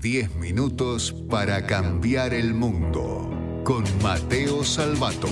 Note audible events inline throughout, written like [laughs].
10 minutos para cambiar el mundo. Con Mateo Salvato.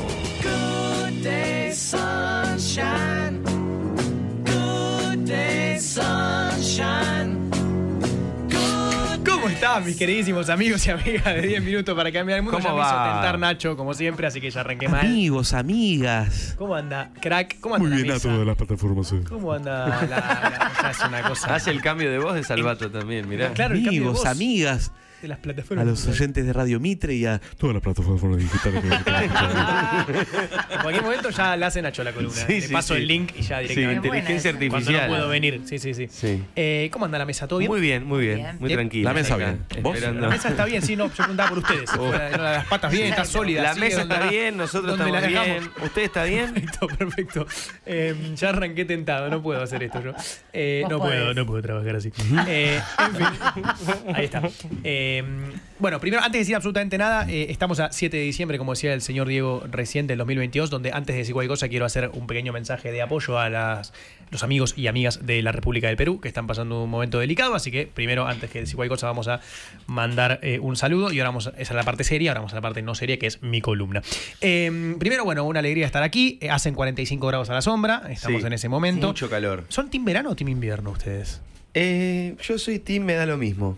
¿Cómo están, mis queridísimos amigos y amigas de 10 minutos para cambiar el mundo? ¿Cómo ya me hizo va? tentar Nacho, como siempre, así que ya arranqué mal. Amigos, amigas. ¿Cómo anda, crack? ¿Cómo anda Muy la bien a todas las plataformas. eh. ¿Cómo anda la, es una cosa? Hace el cambio de voz de Salvato también, mirá. Claro, el cambio de Amigos, voz amigas, de las a plataformas. los oyentes de Radio Mitre y a todas las plataformas digitales que [laughs] En cualquier momento ya le hacen Nacho la columna. Sí, Le sí, paso sí. el link y ya Sí, directamente. inteligencia Cuando no artificial. puedo venir. Sí, sí, sí. Sí. Eh, ¿Cómo anda la mesa? ¿Todo bien? Muy bien, muy bien. Bien. Muy Bien. tranquila. La mesa bien. ¿Vos? La mesa está bien, sí, no, yo preguntaba por ustedes. [laughs] Las patas bien, está sólida. La mesa está la- bien, nosotros estamos la bien. ¿Usted está bien? Perfecto, perfecto. Eh, ya arranqué tentado, no puedo hacer esto yo. Eh, no puedo, no puedo trabajar así. Eh, en fin, [laughs] ahí está. Eh, bueno, primero, antes de decir absolutamente nada, eh, estamos a 7 de diciembre, como decía el señor Diego recién, del 2022, donde antes de decir cualquier cosa quiero hacer un pequeño mensaje de apoyo a las, los amigos y amigas de la República del Perú, que están pasando un momento delicado, así que primero, antes que decir cualquier cosa, vamos a mandar eh, un saludo y ahora vamos, a- esa es la parte seria, ahora vamos a la parte no seria, que es mi columna. Eh, primero, bueno, una alegría estar aquí, Eh, hacen 45 grados a la sombra, estamos Sí. en ese momento. Mucho calor. ¿Son team verano o team invierno ustedes? Eh, yo soy Team, me da lo mismo.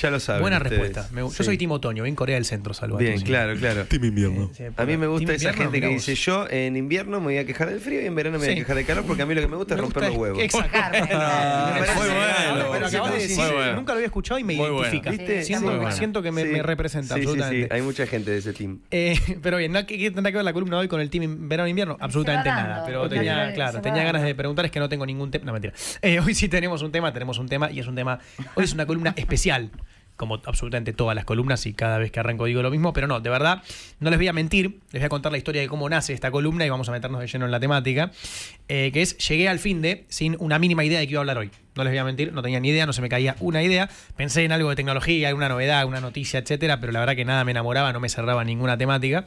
Ya lo saben. Buena ustedes. respuesta. Me- yo Sí. soy team otoño, en Corea del Centro, salvo Bien, claro, claro. [laughs] Team invierno. A mí me gusta esa invierno, gente que dice yo en invierno me voy a quejar del frío y en verano me voy a quejar del calor porque a mí lo que me gusta es romper gusta los huevos. Exacto. [laughs] Nunca lo había escuchado y me Muy bueno. identifica. ¿Viste? Siento, Muy bueno. siento que me, Sí. me representa Sí, sí, absolutamente. sí. Hay mucha gente de ese team. Eh, [laughs] pero bien, ¿no? ¿qué, qué tendrá que ver la columna hoy con el team verano-invierno? Absolutamente va nada. Pero tenía, claro, tenía ganas de preguntar, es que no tengo ningún tema. No, mentira. Eh, hoy sí tenemos un tema, tenemos un tema y es un tema. Hoy es una columna especial. Como absolutamente todas las columnas, y cada vez que arranco digo lo mismo, pero no, de verdad, no les voy a mentir, les voy a contar la historia de cómo nace esta columna y vamos a meternos de lleno en la temática, eh, que es, llegué al fin de sin una mínima idea de qué iba a hablar hoy. No les voy a mentir, no tenía ni idea, no se me caía una idea. Pensé en algo de tecnología, alguna novedad, una noticia, etcétera, pero la verdad que nada me enamoraba, no me cerraba ninguna temática.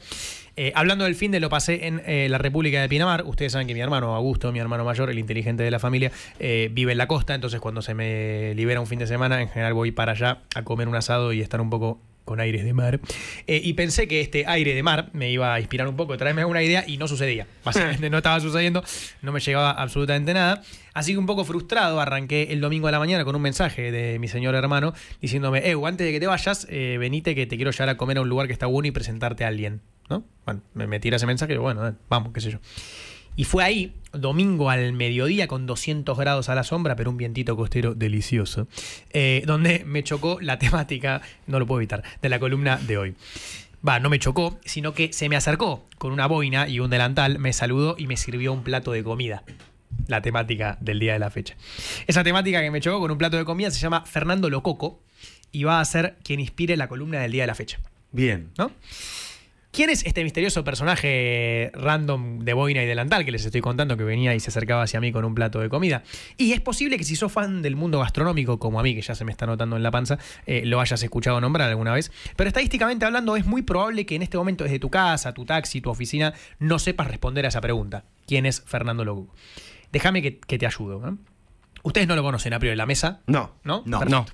Eh, hablando del fin de lo pasé en eh, la República de Pinamar. Ustedes saben que mi hermano Augusto, mi hermano mayor, el inteligente de la familia, eh, vive en la costa. Entonces, cuando se me libera un fin de semana, en general voy para allá a comer un asado y estar un poco con aires de mar. Eh, y pensé que este aire de mar me iba a inspirar un poco, traerme alguna idea y no sucedía. [laughs] Básicamente no estaba sucediendo, no me llegaba absolutamente nada. Así que un poco frustrado arranqué el domingo de la mañana con un mensaje de mi señor hermano diciéndome, eh, antes de que te vayas, eh, venite que te quiero llevar a comer a un lugar que está bueno y presentarte a alguien. ¿No? Bueno, me, me tira ese mensaje y bueno, vamos, qué sé yo. Y fue ahí, domingo al mediodía, con 200 grados a la sombra, pero un vientito costero delicioso, eh, donde me chocó la temática, no lo puedo evitar, de la columna de hoy. Va, no me chocó, sino que se me acercó con una boina y un delantal, me saludó y me sirvió un plato de comida. La temática del día de la fecha. Esa temática que me chocó con un plato de comida se llama Fernando Lococo y va a ser quien inspire la columna del día de la fecha. Bien. ¿no? ¿Quién es este misterioso personaje random de boina y delantal que les estoy contando que venía y se acercaba hacia mí con un plato de comida? Y es posible que si sos fan del mundo gastronómico, como a mí, que ya se me está notando en la panza, eh, lo hayas escuchado nombrar alguna vez. Pero estadísticamente hablando, es muy probable que en este momento desde tu casa, tu taxi, tu oficina, no sepas responder a esa pregunta. ¿Quién es Fernando Loco? Déjame que, que te ayudo. ¿no? Ustedes no lo conocen a priori, la mesa. No. ¿No? No. Perfecto.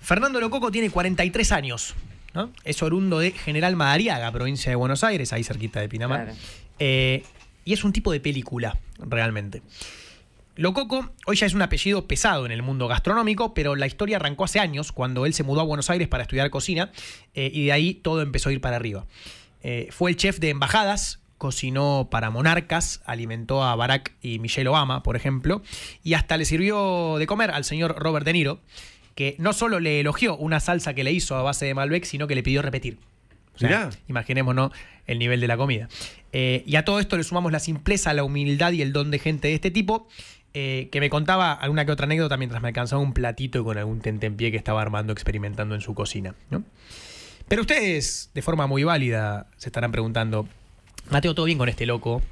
Fernando Lococo tiene 43 años. ¿No? Es oriundo de General Madariaga, provincia de Buenos Aires, ahí cerquita de Pinamar. Claro. Eh, y es un tipo de película, realmente. Lococo hoy ya es un apellido pesado en el mundo gastronómico, pero la historia arrancó hace años, cuando él se mudó a Buenos Aires para estudiar cocina, eh, y de ahí todo empezó a ir para arriba. Eh, fue el chef de embajadas, cocinó para monarcas, alimentó a Barack y Michelle Obama, por ejemplo, y hasta le sirvió de comer al señor Robert De Niro, que no solo le elogió una salsa que le hizo a base de Malbec, sino que le pidió repetir. O sea, Mirá. imaginémonos el nivel de la comida. Eh, y a todo esto le sumamos la simpleza, la humildad y el don de gente de este tipo, eh, que me contaba alguna que otra anécdota mientras me alcanzaba un platito con algún tentempié que estaba armando, experimentando en su cocina. ¿no? Pero ustedes, de forma muy válida, se estarán preguntando, Mateo, ¿todo bien con este loco?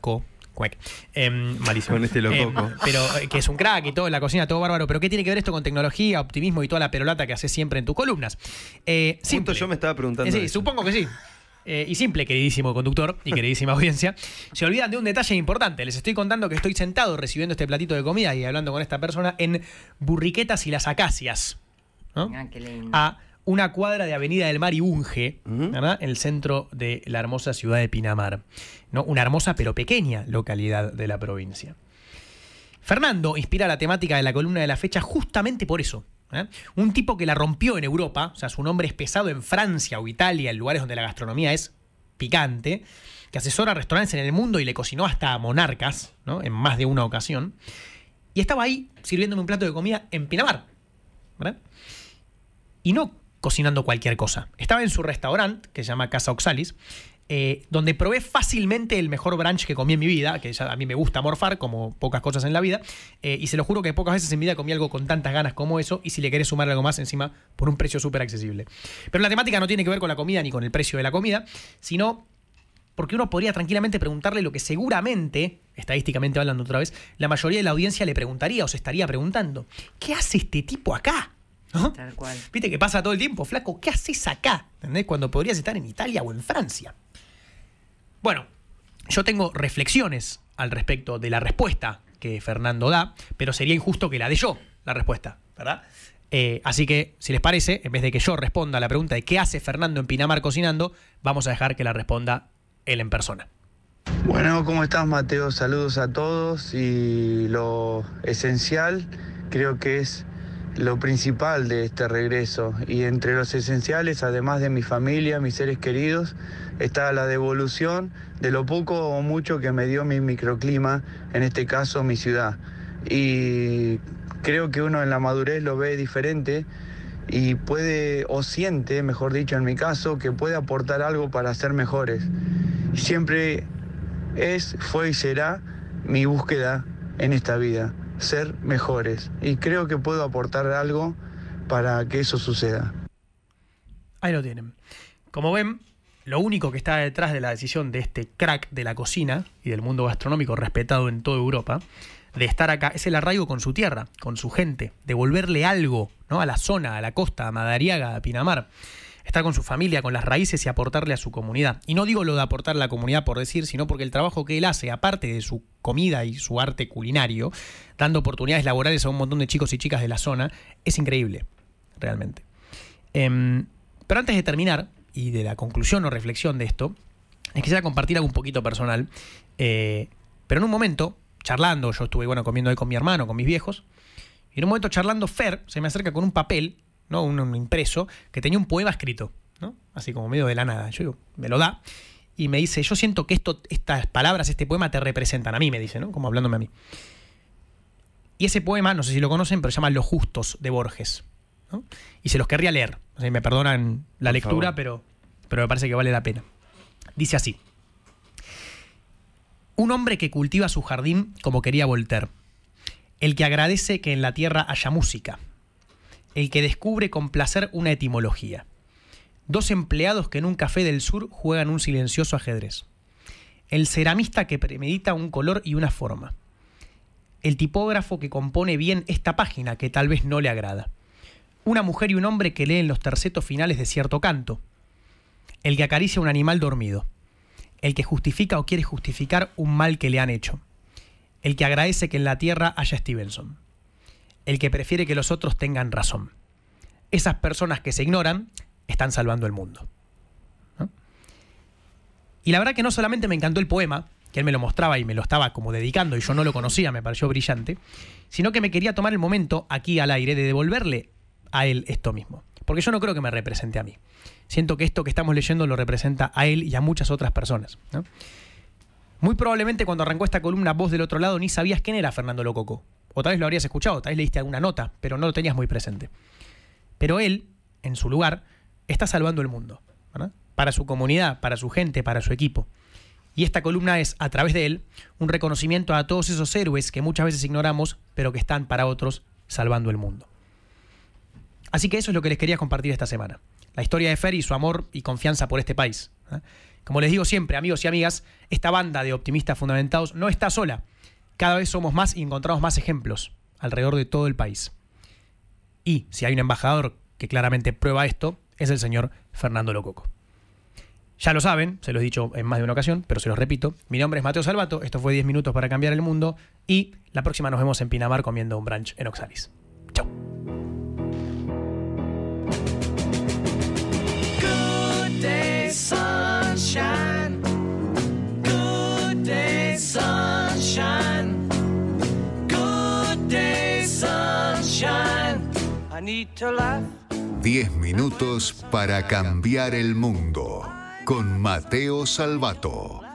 Co. cuec. Em, malísimo. Con este lococo. Em, pero eh, que es un crack y todo en la cocina, todo bárbaro. Pero ¿qué tiene que ver esto con tecnología, optimismo y toda la perolata que haces siempre en tus columnas? Eh, yo me estaba preguntando. Eh, sí, eso. supongo que sí. Eh, y simple, queridísimo conductor y queridísima [laughs] audiencia, se olvidan de un detalle importante. Les estoy contando que estoy sentado recibiendo este platito de comida y hablando con esta persona en Burriquetas y las Acacias. ¿no? Ah, qué lindo. a una cuadra de Avenida del Mar y Unge, en el centro de la hermosa ciudad de Pinamar. ¿no? Una hermosa pero pequeña localidad de la provincia. Fernando inspira la temática de la columna de la fecha justamente por eso. ¿eh? Un tipo que la rompió en Europa, o sea, su nombre es pesado en Francia o Italia, en lugares donde la gastronomía es picante, que asesora restaurantes en el mundo y le cocinó hasta a monarcas, ¿no? en más de una ocasión. Y estaba ahí sirviéndome un plato de comida en Pinamar. ¿verdad? Y no cocinando cualquier cosa. Estaba en su restaurante, que se llama Casa Oxalis, eh, donde probé fácilmente el mejor brunch que comí en mi vida, que ya a mí me gusta morfar, como pocas cosas en la vida, eh, y se lo juro que pocas veces en mi vida comí algo con tantas ganas como eso, y si le querés sumar algo más encima, por un precio súper accesible. Pero la temática no tiene que ver con la comida ni con el precio de la comida, sino porque uno podría tranquilamente preguntarle lo que seguramente, estadísticamente hablando otra vez, la mayoría de la audiencia le preguntaría o se estaría preguntando, ¿qué hace este tipo acá? ¿No? Tal cual. Viste que pasa todo el tiempo, flaco, ¿qué haces acá? ¿Entendés? Cuando podrías estar en Italia o en Francia. Bueno, yo tengo reflexiones al respecto de la respuesta que Fernando da, pero sería injusto que la dé yo, la respuesta, ¿verdad? Eh, así que, si les parece, en vez de que yo responda a la pregunta de qué hace Fernando en Pinamar cocinando, vamos a dejar que la responda él en persona. Bueno, ¿cómo estás Mateo? Saludos a todos y lo esencial creo que es lo principal de este regreso y entre los esenciales, además de mi familia, mis seres queridos, está la devolución de lo poco o mucho que me dio mi microclima, en este caso mi ciudad. Y creo que uno en la madurez lo ve diferente y puede, o siente, mejor dicho en mi caso, que puede aportar algo para ser mejores. Siempre es, fue y será mi búsqueda en esta vida, ser mejores. Y creo que puedo aportar algo para que eso suceda. Ahí lo tienen. Como ven, lo único que está detrás de la decisión de este crack de la cocina y del mundo gastronómico respetado en toda Europa, de estar acá, es el arraigo con su tierra, con su gente, devolverle algo ¿no? a la zona, a la costa, a Madariaga, a Pinamar. Estar con su familia, con las raíces y aportarle a su comunidad. Y no digo lo de aportarle a la comunidad por decir, sino porque el trabajo que él hace, aparte de su comida y su arte culinario, dando oportunidades laborales a un montón de chicos y chicas de la zona, es increíble, realmente. Em, pero antes de terminar, y de la conclusión o reflexión de esto, les quisiera compartir algo un poquito personal. eh, pero en un momento, charlando, yo estuve bueno, comiendo ahí con mi hermano, con mis viejos, y en un momento charlando, Fer se me acerca con un papel, ¿no? un, un impreso, que tenía un poema escrito, ¿no? así como medio de la nada. Yo digo, me lo da, y me dice, yo siento que esto, estas palabras, este poema te representan a mí, me dice, ¿no? como hablándome a mí. Y ese poema, no sé si lo conocen, pero se llama Los Justos de Borges. ¿no? Y se los querría leer. O sea, me perdonan la Por lectura, favor. pero, pero me parece que vale la pena. Dice así. Un hombre que cultiva su jardín como quería Voltaire. El que agradece que en la tierra haya música. El que descubre con placer una etimología. Dos empleados que en un café del sur juegan un silencioso ajedrez. El ceramista que premedita un color y una forma. El tipógrafo que compone bien esta página que tal vez no le agrada. Una mujer y un hombre que leen los tercetos finales de cierto canto. El que acaricia un animal dormido. El que justifica o quiere justificar un mal que le han hecho. El que agradece que en la tierra haya Stevenson. El que prefiere que los otros tengan razón. Esas personas que se ignoran están salvando el mundo. Y la verdad que no solamente me encantó el poema, que él me lo mostraba y me lo estaba como dedicando y yo no lo conocía, me pareció brillante, sino que me quería tomar el momento aquí al aire de devolverle a él esto mismo. Porque yo no creo que me represente a mí. Siento que esto que estamos leyendo lo representa a él y a muchas otras personas. Muy probablemente cuando arrancó esta columna vos del otro lado ni sabías quién era Fernando Lococo. O tal vez lo habrías escuchado, tal vez leíste alguna nota, pero no lo tenías muy presente. Pero él, en su lugar, está salvando el mundo. Para su comunidad, para su gente, para su equipo. Y esta columna es, a través de él, un reconocimiento a todos esos héroes que muchas veces ignoramos, pero que están para otros salvando el mundo. Así que eso es lo que les quería compartir esta semana. La historia de Fer y su amor y confianza por este país. ¿eh? Como les digo siempre, amigos y amigas, esta banda de optimistas fundamentados no está sola. Cada vez somos más y encontramos más ejemplos alrededor de todo el país. Y si hay un embajador que claramente prueba esto, es el señor Fernando Lococo. Ya lo saben, se lo he dicho en más de una ocasión, pero se los repito. Mi nombre es Mateo Salvato, esto fue 10 minutos para cambiar el mundo y la próxima nos vemos en Pinamar comiendo un brunch en Oxalis. Chau. 10 minutos para cambiar el mundo con Mateo Salvato.